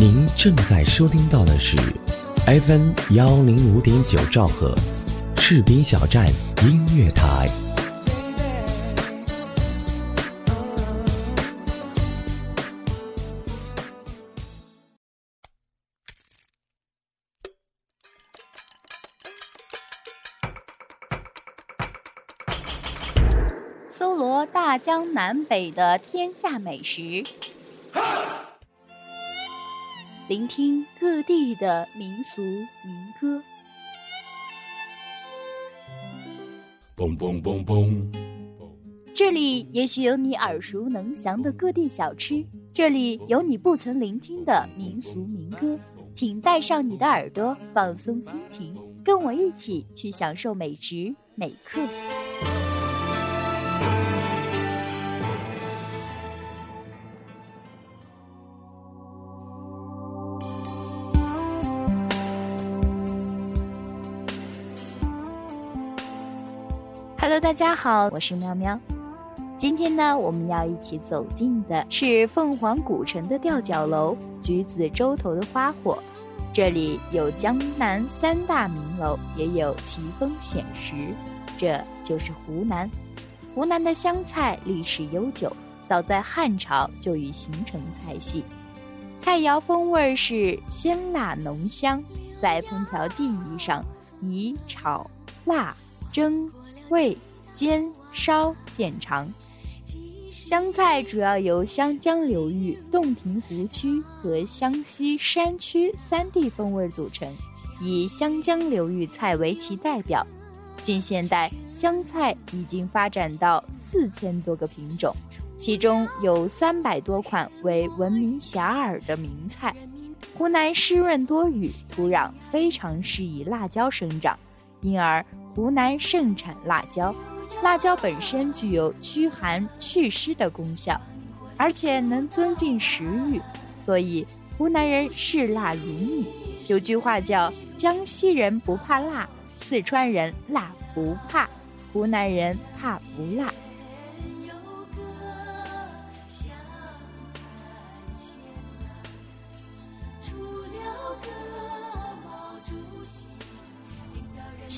您正在收听到的是 FM 幺零五点九兆赫，士兵小站音乐台。搜罗大江南北的天下美食，聆听各地的民俗民歌。嘣嘣嘣嘣！这里也许有你耳熟能详的各地小吃，这里有你不曾聆听的民俗民歌。请带上你的耳朵，放松心情，跟我一起去享受美食美客。大家好，我是喵喵。今天呢，我们要一起走进的是凤凰古城的吊脚楼、橘子洲头的花火。这里有江南三大名楼，也有奇峰险石，这就是湖南。湖南的湘菜历史悠久，早在汉朝就已形成菜系。菜肴风味是鲜辣浓香，在烹调技艺上以炒、辣、蒸。味煎烧见长，湘菜主要由湘江流域、洞庭湖区和湘西山区三地风味组成，以湘江流域菜为其代表。近现代，湘菜已经发展到四千多个品种，其中有三百多款为闻名遐迩的名菜。湖南湿润多雨，土壤非常适宜辣椒生长，因而。湖南盛产辣椒，辣椒本身具有驱寒祛湿的功效，而且能增进食欲，所以湖南人嗜辣如命。有句话叫“江西人不怕辣，四川人辣不怕，湖南人怕不辣”。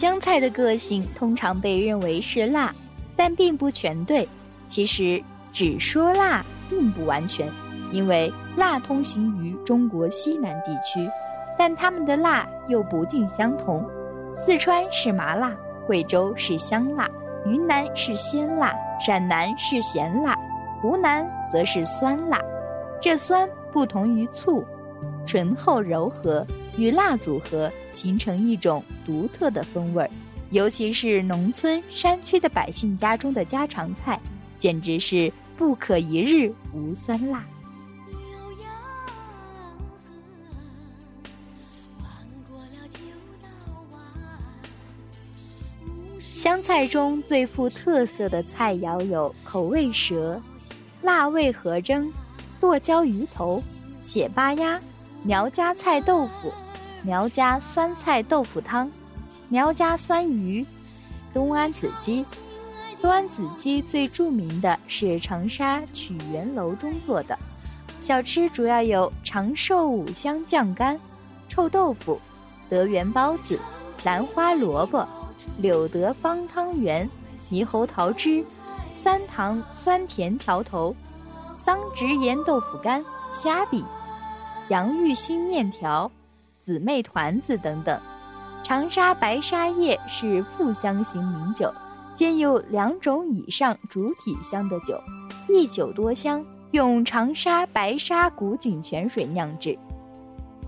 湘菜的个性通常被认为是辣，但并不全对。其实只说辣并不完全，因为辣通行于中国西南地区，但他们的辣又不尽相同。四川是麻辣，贵州是香辣，云南是鲜辣，陕南是咸辣，湖南则是酸辣。这酸不同于醋，醇厚柔和。与辣组合形成一种独特的风味儿，尤其是农村山区的百姓家中的家常菜，简直是不可一日无酸辣。湘菜中最富特色的菜肴有口味蛇、辣味河蒸、剁椒鱼头、血粑鸭。苗家菜豆腐、苗家酸菜豆腐汤、苗家酸鱼、东安子鸡。东安子鸡最著名的是长沙曲园楼中做的小吃，主要有长寿五香酱干、臭豆腐、德源包子、兰花萝卜、柳德方汤圆、猕猴桃汁、三糖酸甜桥头、桑植盐豆腐干、虾饼。洋芋新面条、姊妹团子等等。长沙白沙叶是馥香型名酒，兼有两种以上主体香的酒，一酒多香，用长沙白沙古井泉水酿制。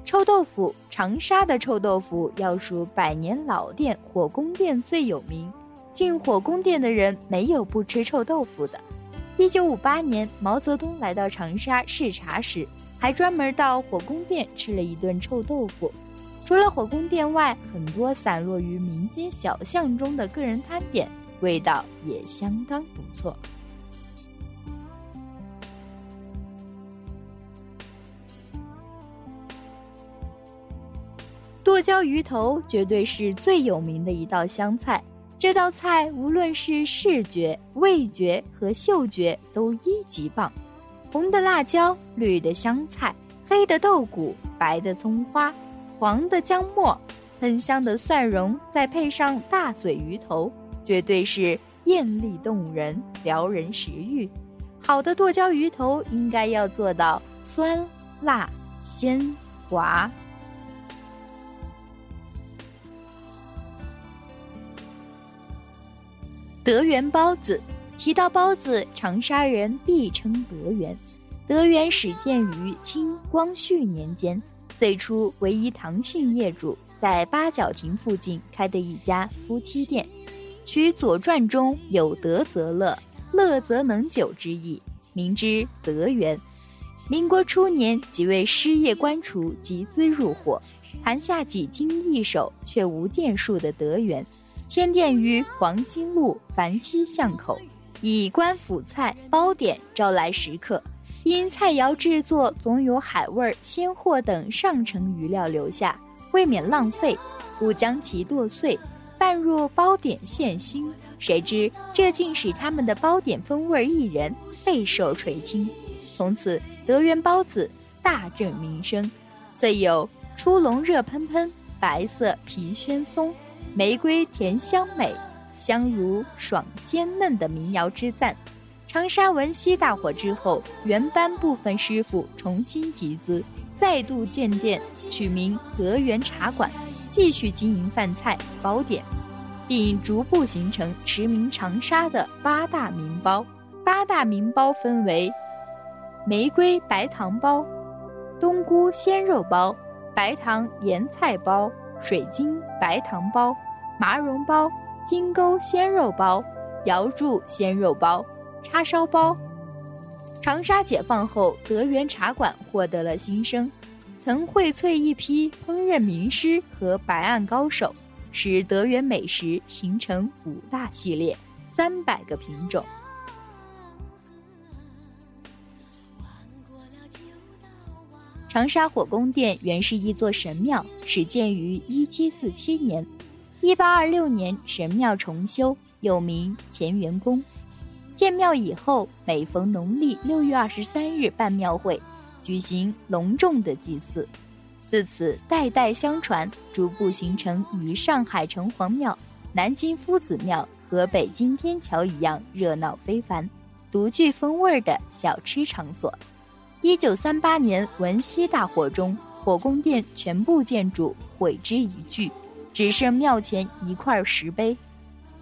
臭豆腐，长沙的臭豆腐要数百年老店火宫殿最有名，进火宫殿的人没有不吃臭豆腐的。一九五八年，毛泽东来到长沙视察时。还专门到火宫殿吃了一顿臭豆腐。除了火宫殿外，很多散落于民间小巷中的个人摊点，味道也相当不错。剁椒鱼头绝对是最有名的一道湘菜。这道菜无论是视觉、味觉和嗅觉都一级棒。红的辣椒，绿的香菜，黑的豆鼓，白的葱花，黄的姜末，喷香的蒜蓉，再配上大嘴鱼头，绝对是艳丽动人，撩人食欲。好的剁椒鱼头应该要做到酸、辣、鲜、滑。德源包子，提到包子，长沙人必称德源。德源始建于清光绪年间，最初为一唐姓业主在八角亭附近开的一家夫妻店，取《左传》中有“德则乐，乐则能久”之意，名之德源。民国初年，几位失业官厨集资入伙，谈下几经易手却无建树的德源。迁店于黄兴路樊溪巷口，以官府菜包点招来食客。因菜肴制作总有海味、鲜货等上乘余料留下，未免浪费，故将其剁碎，拌入包点馅心。谁知这竟使他们的包点风味一人，备受垂青。从此德源包子大振名声，遂有“出笼热喷喷，白色皮宣松”。玫瑰甜香美，香如爽鲜嫩的民谣之赞。长沙文溪大火之后，原班部分师傅重新集资，再度建店，取名德源茶馆，继续经营饭菜包点，并逐步形成驰名长沙的八大名包。八大名包分为玫瑰白糖包、冬菇鲜肉包、白糖盐菜包。水晶白糖包、麻蓉包、金钩鲜肉包、瑶柱鲜肉包、叉烧包。长沙解放后，德源茶馆获得了新生，曾荟萃一批烹饪名师和白案高手，使德源美食形成五大系列、三百个品种。长沙火宫殿原是一座神庙，始建于一七四七年。一八二六年，神庙重修，又名乾元宫。建庙以后，每逢农历六月二十三日办庙会，举行隆重的祭祀。自此，代代相传，逐步形成与上海城隍庙、南京夫子庙和北京天桥一样热闹非凡、独具风味的小吃场所。一九三八年文溪大火中，火宫殿全部建筑毁之一炬，只剩庙前一块石碑。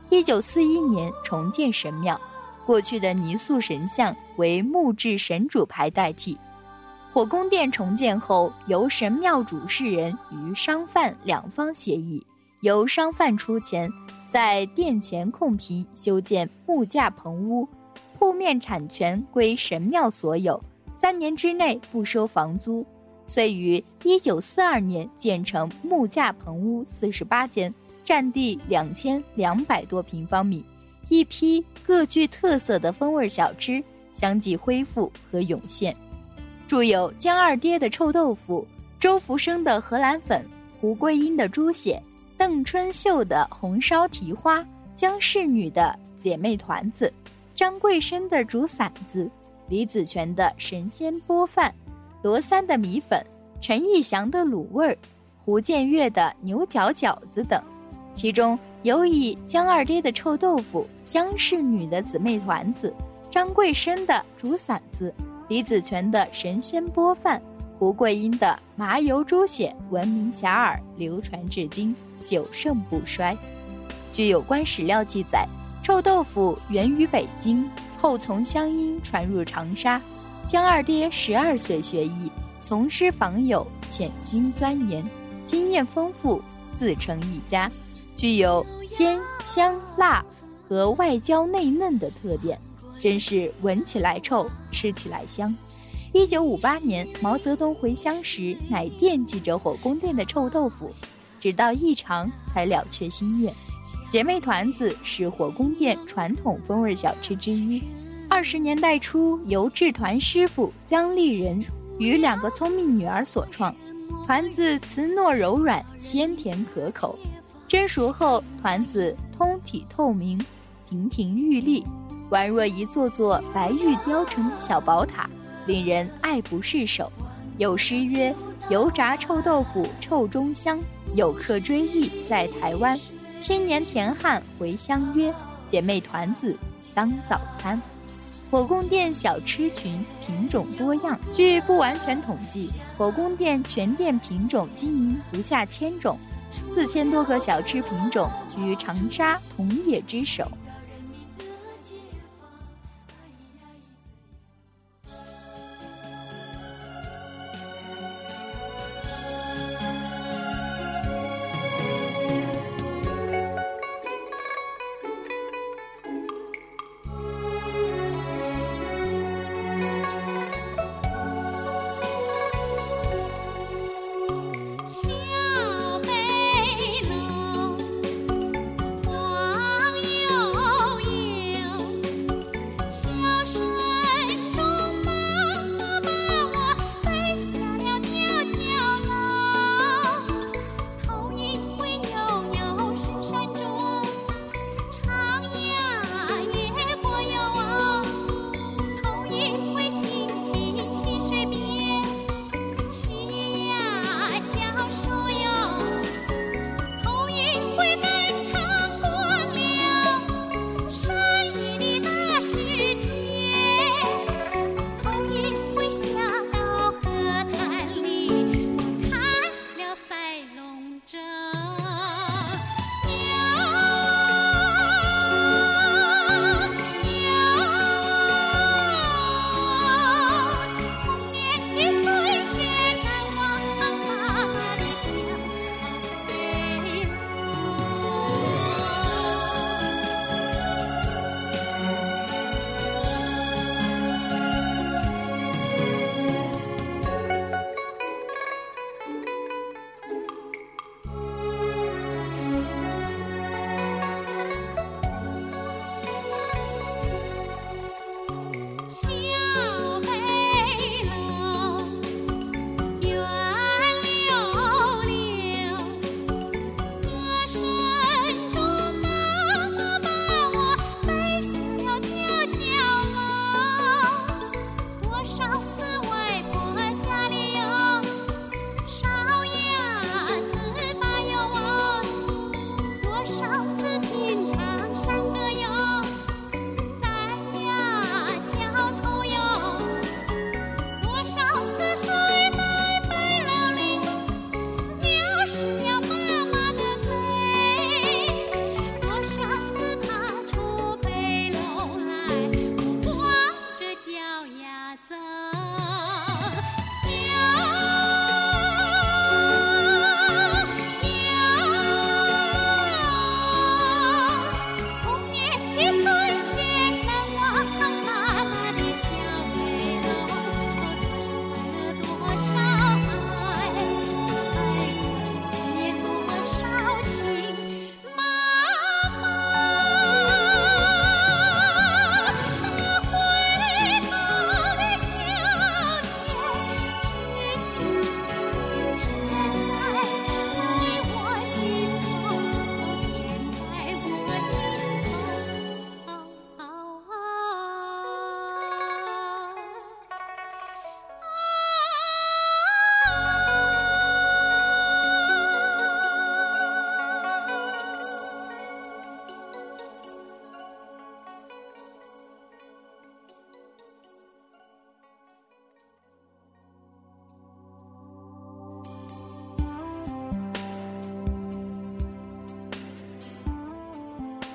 一九四一年重建神庙，过去的泥塑神像为木质神主牌代替。火宫殿重建后，由神庙主事人与商贩两方协议，由商贩出钱，在殿前空坪修建木架棚屋，铺面产权归神庙所有。三年之内不收房租，遂于一九四二年建成木架棚屋四十八间，占地两千两百多平方米，一批各具特色的风味小吃相继恢复和涌现，著有江二爹的臭豆腐、周福生的荷兰粉、胡桂英的猪血、邓春秀的红烧蹄花、江氏女的姐妹团子、张桂生的竹馓子。李子泉的神仙波饭，罗三的米粉，陈义祥的卤味，胡建岳的牛角饺子等，其中尤以江二爹的臭豆腐、江氏女的姊妹团子、张桂生的竹伞子、李子泉的神仙波饭、胡桂英的麻油猪血闻名遐迩，流传至今，久盛不衰。据有关史料记载，臭豆腐源于北京。后从湘阴传入长沙，江二爹十二岁学艺，从师访友，潜心钻研，经验丰富，自成一家，具有鲜香辣和外焦内嫩的特点，真是闻起来臭，吃起来香。一九五八年，毛泽东回乡时，乃惦记着火宫殿的臭豆腐，直到一尝才了却心愿。姐妹团子是火宫殿传统风味小吃之一。二十年代初，由制团师傅姜丽人与两个聪明女儿所创。团子瓷糯柔软，鲜甜可口。蒸熟后，团子通体透明，亭亭玉立，宛若一座座白玉雕成的小宝塔，令人爱不释手。有诗曰：“油炸臭豆腐臭中香，有客追忆在台湾。千年田汉回乡约，姐妹团子当早餐。”火宫殿小吃群品种多样，据不完全统计，火宫殿全店品种经营不下千种，四千多个小吃品种居长沙同业之首。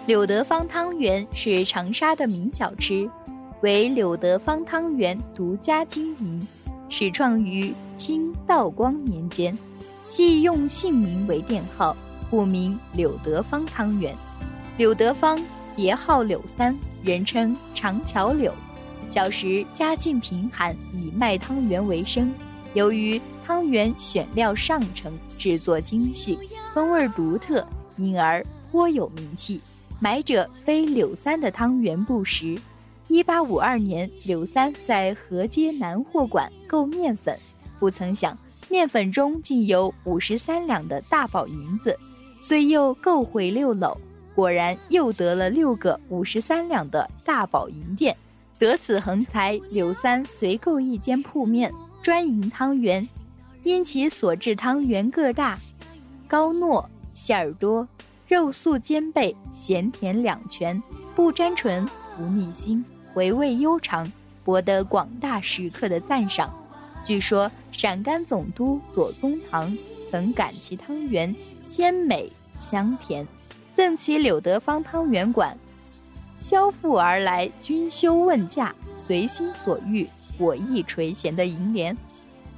柳德芳汤圆是长沙的名小吃，为柳德芳汤圆独家经营，始创于清道光年间，系用姓名为店号，故名柳德芳汤圆。柳德芳别号柳三，人称长桥柳。小时家境贫寒，以卖汤圆为生。由于汤圆选料上乘，制作精细，风味独特，因而颇有名气。买者非柳三的汤圆不食。一八五二年，柳三在河街南货馆购面粉，不曾想面粉中竟有五十三两的大宝银子，遂又购回六篓，果然又得了六个五十三两的大宝银锭。得此横财，柳三遂购一间铺面，专营汤圆，因其所制汤圆个大、高糯、馅儿多、肉素兼备、咸甜两全，不沾唇、不腻心，回味悠长，博得广大食客的赞赏。据说陕甘总督左宗棠曾感其汤圆鲜美香甜，赠其柳德芳汤圆馆。消腹而来，君休问价，随心所欲，我亦垂涎的楹联。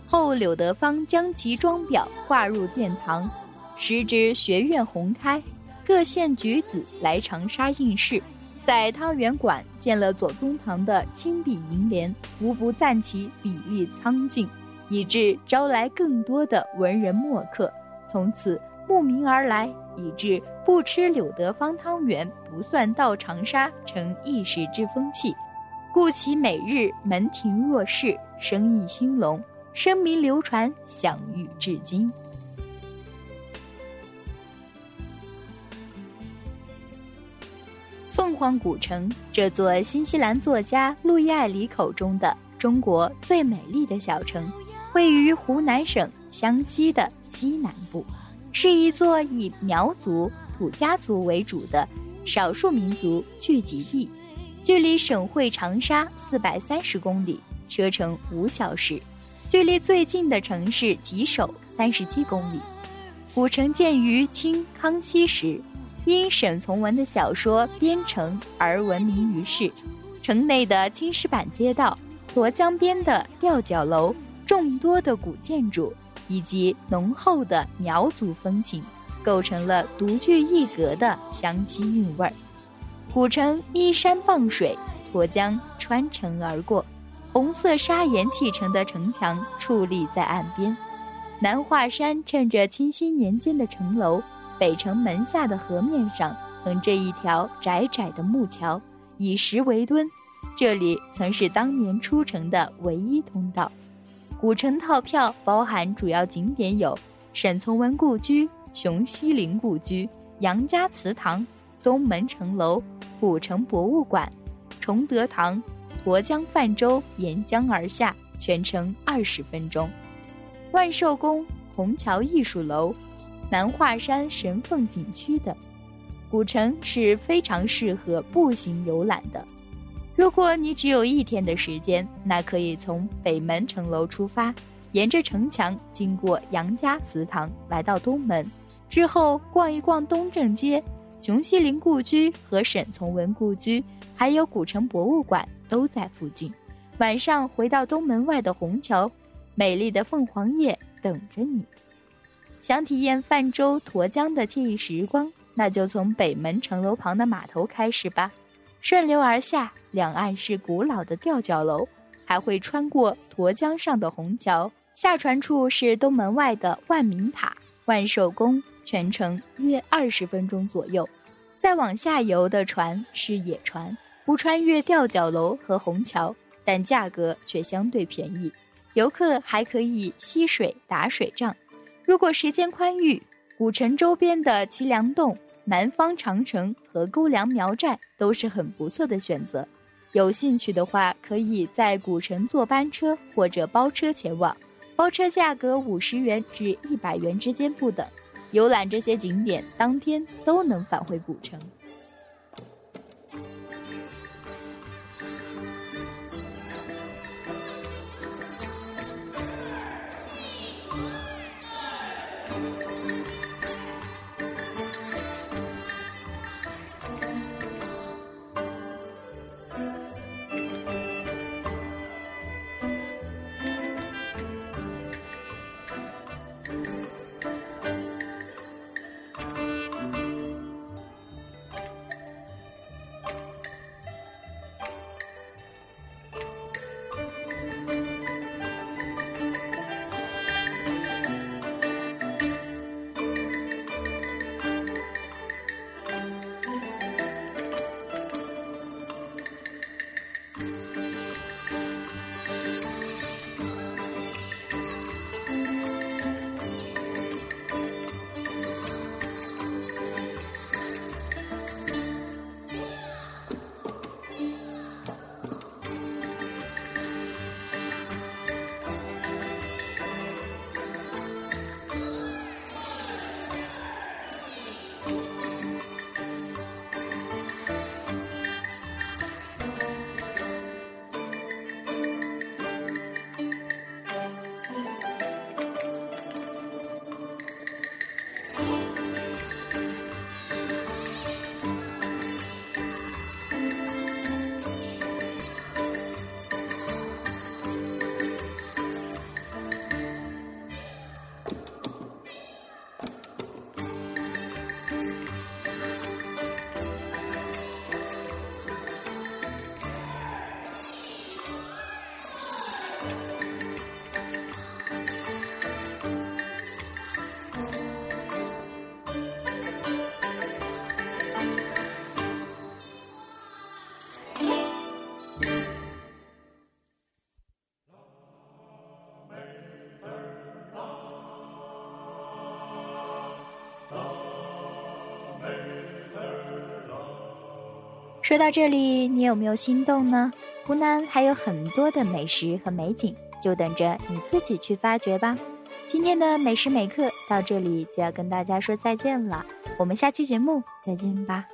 后柳德芳将其装裱挂入殿堂，时值学院红开，各县举子来长沙应试，在汤圆馆见了左宗棠的亲笔楹联，无不赞其笔力苍劲，以致招来更多的文人墨客，从此慕名而来。以致不吃柳德芳汤圆不算到长沙，成一时之风气，故其每日门庭若市，生意兴隆，声名流传，享誉至今。荒古城这座新西兰作家路易艾里口中的中国最美丽的小城，位于湖南省湘西的西南部。是一座以苗族、土家族为主的少数民族聚集地，距离省会长沙四百三十公里，车程五小时；距离最近的城市吉首三十七公里。古城建于清康熙时，因沈从文的小说《边城》而闻名于世。城内的青石板街道、沱江边的吊脚楼、众多的古建筑。以及浓厚的苗族风情，构成了独具一格的湘西韵味儿。古城依山傍水，沱江穿城而过，红色砂岩砌成的城墙矗立在岸边。南华山衬着清新年间的城楼，北城门下的河面上横着一条窄窄的木桥，以石为墩，这里曾是当年出城的唯一通道。古城套票包含主要景点有沈从文故居、熊希龄故居、杨家祠堂、东门城楼、古城博物馆、崇德堂、沱江泛舟沿江而下，全程二十分钟；万寿宫、虹桥艺术楼、南华山神凤景区等。古城是非常适合步行游览的。如果你只有一天的时间，那可以从北门城楼出发，沿着城墙经过杨家祠堂，来到东门，之后逛一逛东正街、熊希龄故居和沈从文故居，还有古城博物馆都在附近。晚上回到东门外的虹桥，美丽的凤凰夜等着你。想体验泛舟沱江的惬意时光，那就从北门城楼旁的码头开始吧，顺流而下。两岸是古老的吊脚楼，还会穿过沱江上的虹桥，下船处是东门外的万民塔、万寿宫，全程约二十分钟左右。再往下游的船是野船，不穿越吊脚楼和虹桥，但价格却相对便宜。游客还可以嬉水打水仗。如果时间宽裕，古城周边的齐梁洞、南方长城和沟梁苗寨都是很不错的选择。有兴趣的话，可以在古城坐班车或者包车前往，包车价格五十元至一百元之间不等。游览这些景点，当天都能返回古城。说到这里，你有没有心动呢？湖南还有很多的美食和美景，就等着你自己去发掘吧。今天的美食美课到这里就要跟大家说再见了，我们下期节目再见吧。